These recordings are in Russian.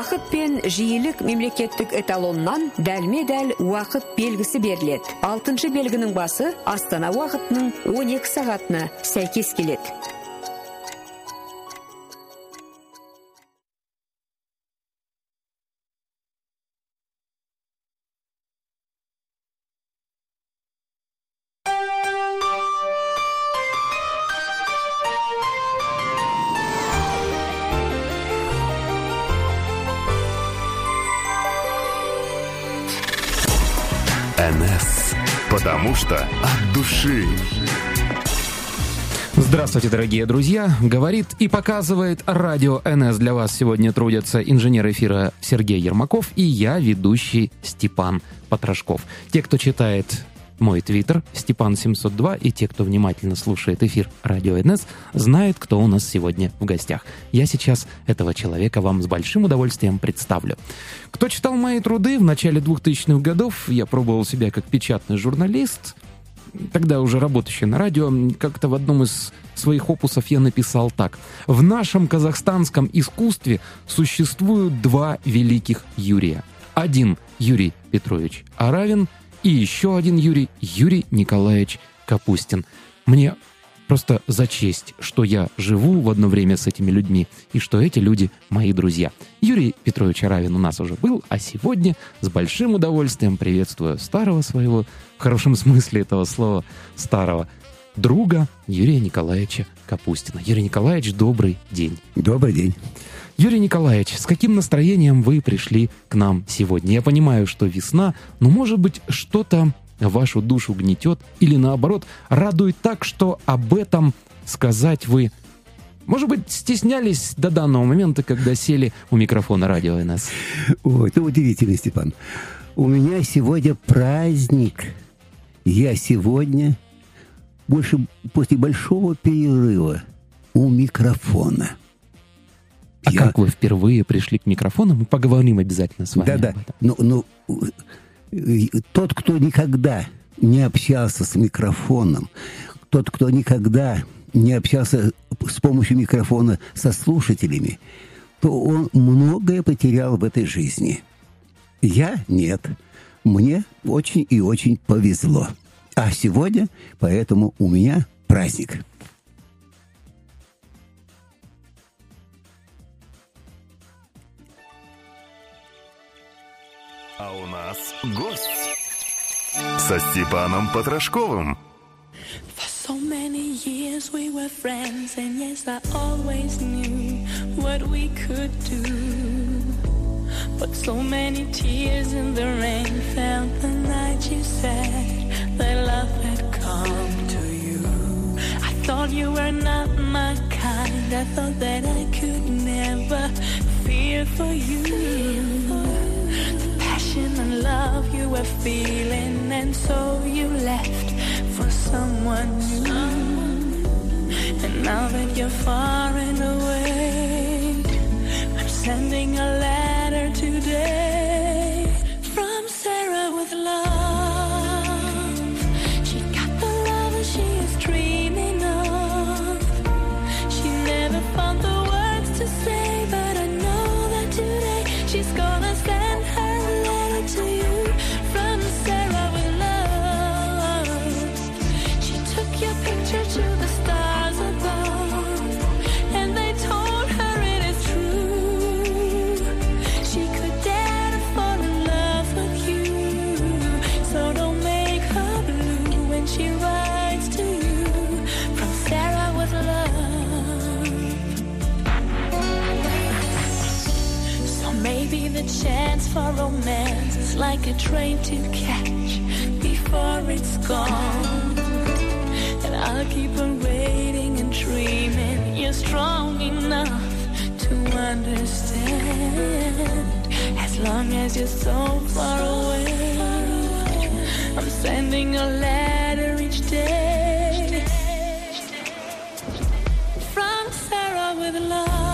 Уақыт пен жиілік мемлекеттік эталоннан дәлме-дәл уақыт белгісі беріледі. Алтыншы белгінің басы Астана уақытының 12 сағатына сәйкес келеді. НС. Потому что от души. Здравствуйте, дорогие друзья! Говорит и показывает радио НС. Для вас сегодня трудятся инженер эфира Сергей Ермаков и я, ведущий Степан Потрошков. Те, кто читает мой твиттер Степан702 и те, кто внимательно слушает эфир Радио НС, знают, кто у нас сегодня в гостях. Я сейчас этого человека вам с большим удовольствием представлю. Кто читал мои труды в начале 2000-х годов, я пробовал себя как печатный журналист, тогда уже работающий на радио, как-то в одном из своих опусов я написал так. В нашем казахстанском искусстве существуют два великих Юрия. Один Юрий Петрович Аравин – и еще один Юрий, Юрий Николаевич Капустин. Мне просто за честь, что я живу в одно время с этими людьми, и что эти люди мои друзья. Юрий Петрович Аравин у нас уже был, а сегодня с большим удовольствием приветствую старого своего, в хорошем смысле этого слова, старого друга Юрия Николаевича Капустина. Юрий Николаевич, добрый день. Добрый день. Юрий Николаевич, с каким настроением вы пришли к нам сегодня? Я понимаю, что весна, но может быть что-то вашу душу гнетет или наоборот радует так, что об этом сказать вы может быть, стеснялись до данного момента, когда сели у микрофона радио НС? Ой, это удивительно, Степан. У меня сегодня праздник. Я сегодня больше после большого перерыва у микрофона. А я... как вы впервые пришли к микрофону? Мы поговорим обязательно с вами. Да-да. Ну, ну, тот, кто никогда не общался с микрофоном, тот, кто никогда не общался с помощью микрофона со слушателями, то он многое потерял в этой жизни. Я нет. Мне очень и очень повезло. А сегодня, поэтому у меня праздник. А у нас гость со Степаном Потрошковым. For so many years we were friends, and yes, I always knew what we could do. But so many tears in the rain fell the night you said I thought that I could never feel for you The passion and love you were feeling, and so you left for someone new. And now that you're far and away, I'm sending a letter today Maybe the chance for romance like a train to catch before it's gone. And I'll keep on waiting and dreaming you're strong enough to understand. As long as you're so far away, I'm sending a letter each day from Sarah with love.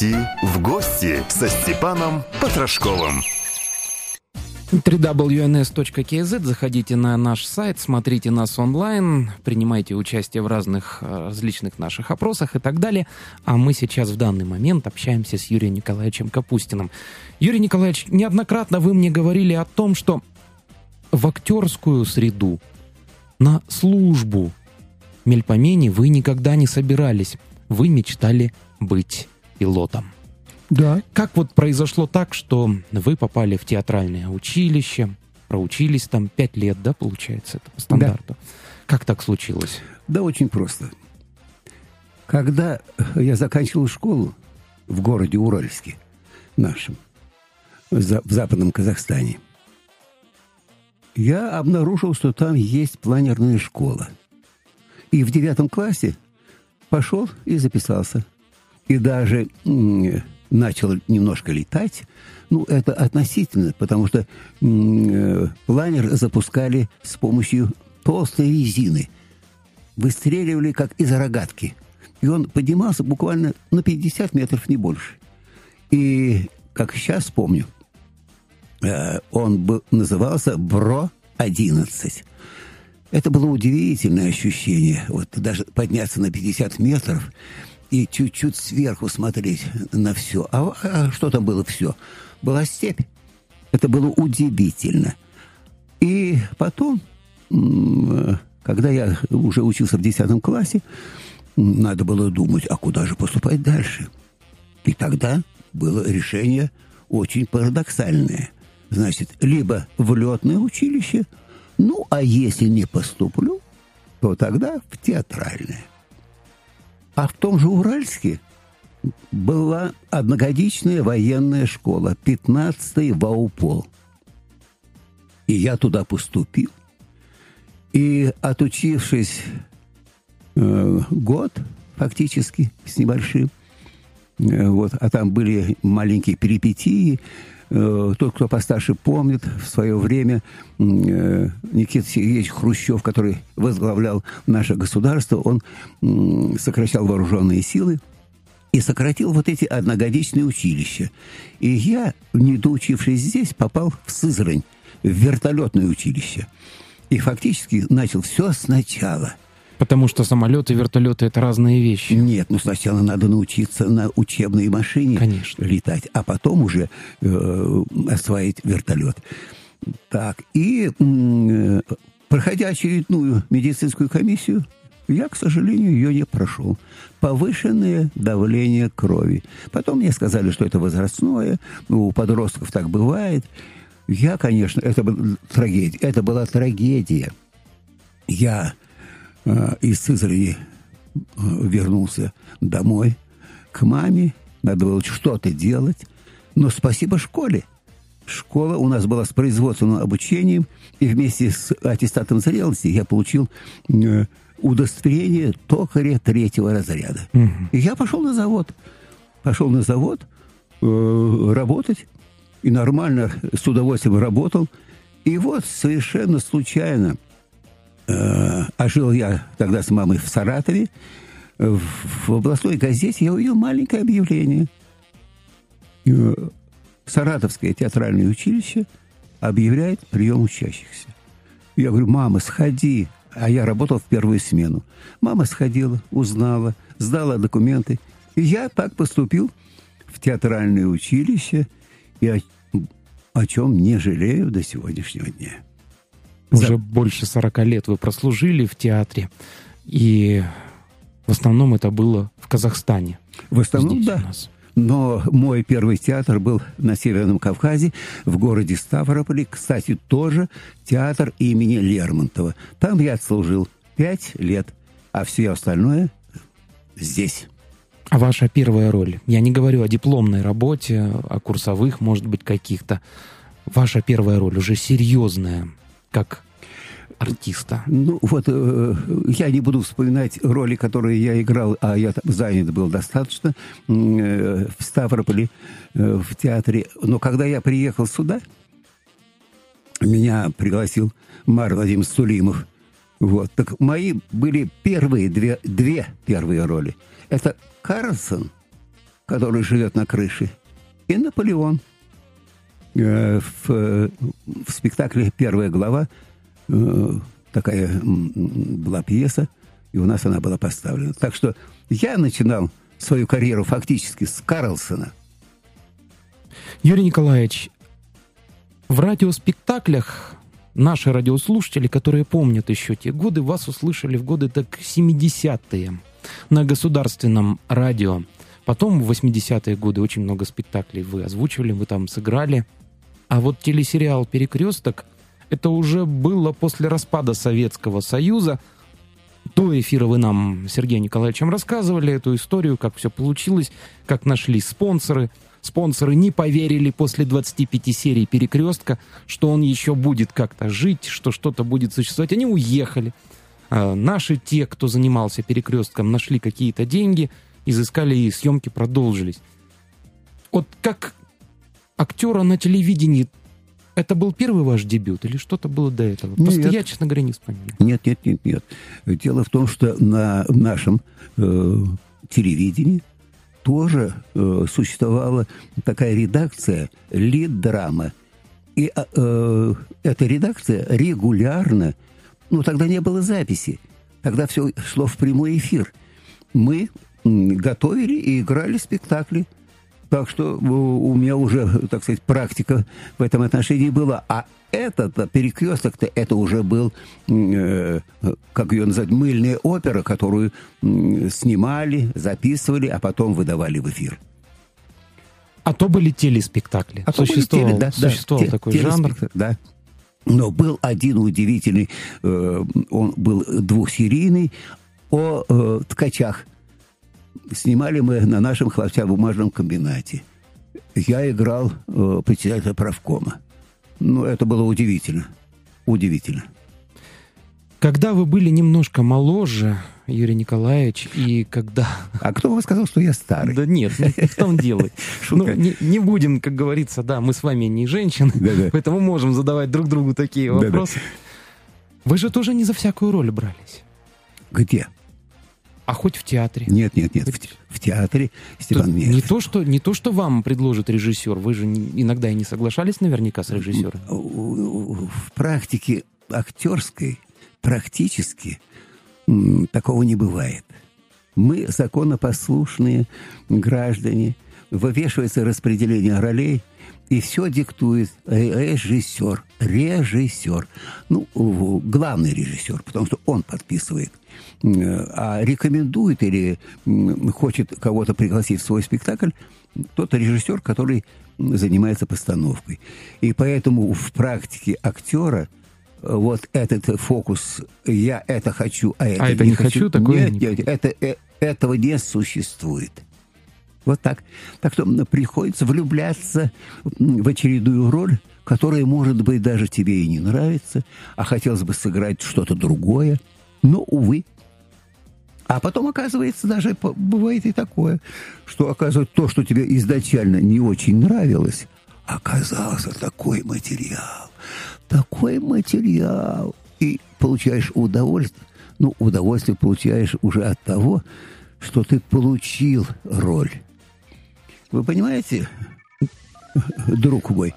Прийти в гости со Степаном Потрошковым. www.ns.kz. Заходите на наш сайт, смотрите нас онлайн, принимайте участие в разных э, различных наших опросах и так далее. А мы сейчас в данный момент общаемся с Юрием Николаевичем Капустиным. Юрий Николаевич, неоднократно вы мне говорили о том, что в актерскую среду, на службу Мельпомени вы никогда не собирались. Вы мечтали быть пилотом. Да. Как вот произошло так, что вы попали в театральное училище, проучились там пять лет, да, получается, это по стандарту? Как так случилось? Да, очень просто. Когда я заканчивал школу в городе Уральске, нашем, в западном Казахстане, я обнаружил, что там есть планерная школа. И в девятом классе пошел и записался. И даже начал немножко летать. Ну, это относительно, потому что м, э, планер запускали с помощью толстой резины. Выстреливали, как из рогатки. И он поднимался буквально на 50 метров, не больше. И, как сейчас помню, э, он бы назывался Бро-11. Это было удивительное ощущение. Вот даже подняться на 50 метров и чуть-чуть сверху смотреть на все. А, а что там было все? Была степь. Это было удивительно. И потом, когда я уже учился в 10 классе, надо было думать, а куда же поступать дальше. И тогда было решение очень парадоксальное. Значит, либо в летное училище, ну, а если не поступлю, то тогда в театральное. А в том же Уральске была одногодичная военная школа, 15-й Ваупол. И я туда поступил. И отучившись э, год, фактически, с небольшим, э, вот, а там были маленькие перипетии, тот, кто постарше помнит, в свое время э, Никита Сергеевич Хрущев, который возглавлял наше государство, он сокращал вооруженные силы и сократил вот эти одногодичные училища. И я, не доучившись здесь, попал в Сызрань, в вертолетное училище. И фактически начал все сначала – Потому что самолеты и вертолеты это разные вещи. Нет, ну сначала надо научиться на учебной машине Конечно. летать, а потом уже э, освоить вертолет. Так, и э, проходя очередную медицинскую комиссию, я, к сожалению, ее не прошел. Повышенное давление крови. Потом мне сказали, что это возрастное, у подростков так бывает. Я, конечно, это была трагедия. Это была трагедия. Я из Сызрани э, вернулся домой к маме. Надо было что-то делать. Но спасибо школе. Школа у нас была с производственным обучением, и вместе с аттестатом зрелости я получил э, удостоверение токаря третьего разряда. И я пошел на завод. Пошел на завод э, работать. И нормально, с удовольствием работал. И вот совершенно случайно э, а жил я тогда с мамой в Саратове. В, в областной газете я увидел маленькое объявление. Э, Саратовское театральное училище объявляет прием учащихся. Я говорю, мама, сходи. А я работал в первую смену. Мама сходила, узнала, сдала документы. И я так поступил в театральное училище, и о, о чем не жалею до сегодняшнего дня. Уже больше 40 лет вы прослужили в театре. И в основном это было в Казахстане. В основном, Здесь да. у нас. Но мой первый театр был на Северном Кавказе, в городе Ставрополе. Кстати, тоже театр имени Лермонтова. Там я отслужил пять лет, а все остальное здесь. А ваша первая роль? Я не говорю о дипломной работе, о курсовых, может быть, каких-то. Ваша первая роль уже серьезная, как артиста. Ну, вот э, я не буду вспоминать роли, которые я играл, а я там занят был достаточно э, в Ставрополе, э, в театре. Но когда я приехал сюда, меня пригласил Мар Владимир Сулимов. Вот. Так мои были первые две, две первые роли. Это Карлсон, который живет на крыше, и Наполеон. Э, в, в спектакле «Первая глава» э, такая была пьеса, и у нас она была поставлена. Так что я начинал свою карьеру фактически с Карлсона. Юрий Николаевич, в радиоспектаклях наши радиослушатели, которые помнят еще те годы, вас услышали в годы так 70-е на государственном радио. Потом в 80-е годы очень много спектаклей вы озвучивали, вы там сыграли. А вот телесериал «Перекресток» это уже было после распада Советского Союза. До эфира вы нам, Сергей Николаевичем, рассказывали эту историю, как все получилось, как нашли спонсоры. Спонсоры не поверили после 25 серий «Перекрестка», что он еще будет как-то жить, что что-то будет существовать. Они уехали. А наши, те, кто занимался «Перекрестком», нашли какие-то деньги, изыскали и съемки продолжились. Вот как актера на телевидении это был первый ваш дебют или что-то было до этого? Просто нет. я, честно говоря, не вспоминаю. Нет, нет, нет, нет. Дело в том, что на нашем э, телевидении тоже э, существовала такая редакция «Лид-драма». И э, э, эта редакция регулярно, ну тогда не было записи, тогда все шло в прямой эфир. Мы готовили и играли спектакли – так что э, у меня уже, так сказать, практика в этом отношении была. А этот перекресток-то, это уже был, э, как ее назвать, мыльная опера, которую э, снимали, записывали, а потом выдавали в эфир. А то были телеспектакли. А существовал, теле, да, существовал да, такой жанр. Да. Но был один удивительный, э, он был двухсерийный, о э, ткачах снимали мы на нашем хлопчатобумажном комбинате. Я играл э, председателя правкома. Ну, это было удивительно. Удивительно. Когда вы были немножко моложе, Юрий Николаевич, и когда... А кто вам сказал, что я старый? Да нет, не в том дело. Ну, не, не будем, как говорится, да, мы с вами не женщины, Да-да. поэтому можем задавать друг другу такие вопросы. Вы же тоже не за всякую роль брались. Где? А хоть в театре. Нет, нет, нет. В, те- в театре Степан Тут не то, что, не то, что вам предложит режиссер. Вы же не- иногда и не соглашались наверняка с режиссером. В практике актерской практически такого не бывает. Мы законопослушные граждане, вывешивается распределение ролей, и все диктует ре- режиссер, режиссер, ну, главный режиссер, потому что он подписывает. А рекомендует или хочет кого-то пригласить в свой спектакль тот режиссер, который занимается постановкой. И поэтому в практике актера э, вот этот фокус «я это хочу, а это, А это не хочу», такое нет, не- нет, это, э, этого не существует. Вот так. Так что приходится влюбляться в очередную роль, которая, может быть, даже тебе и не нравится, а хотелось бы сыграть что-то другое. Но, увы. А потом, оказывается, даже бывает и такое, что, оказывается, то, что тебе изначально не очень нравилось, оказался такой материал, такой материал. И получаешь удовольствие. Ну, удовольствие получаешь уже от того, что ты получил роль. Вы понимаете, друг мой?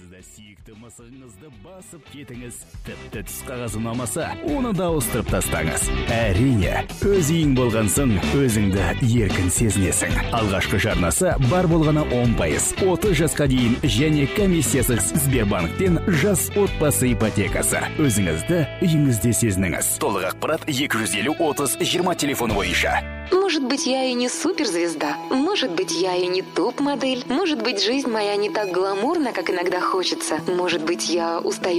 Абайсызда сүйікті мысығыңызды басып кетіңіз. Тіпті түс қағазы ұнамаса оны да ауыстырып тастаңыз. Әрине өз үйің болған соң өзіңді еркін сезінесің. Алғашқы жарнасы бар болғаны 10 пайыз. 30 жасқа дейін және комиссиясыз сбербанктен жас отбасы ипотекасы. Өзіңізді үйіңізде сезініңіз. Толық ақпарат 250 30 20 телефоны бойынша. Может быть, я и не суперзвезда. Может быть, я и не топ-модель. Может быть, жизнь моя не так гламурна, как иногда хочется. Может быть, я устаю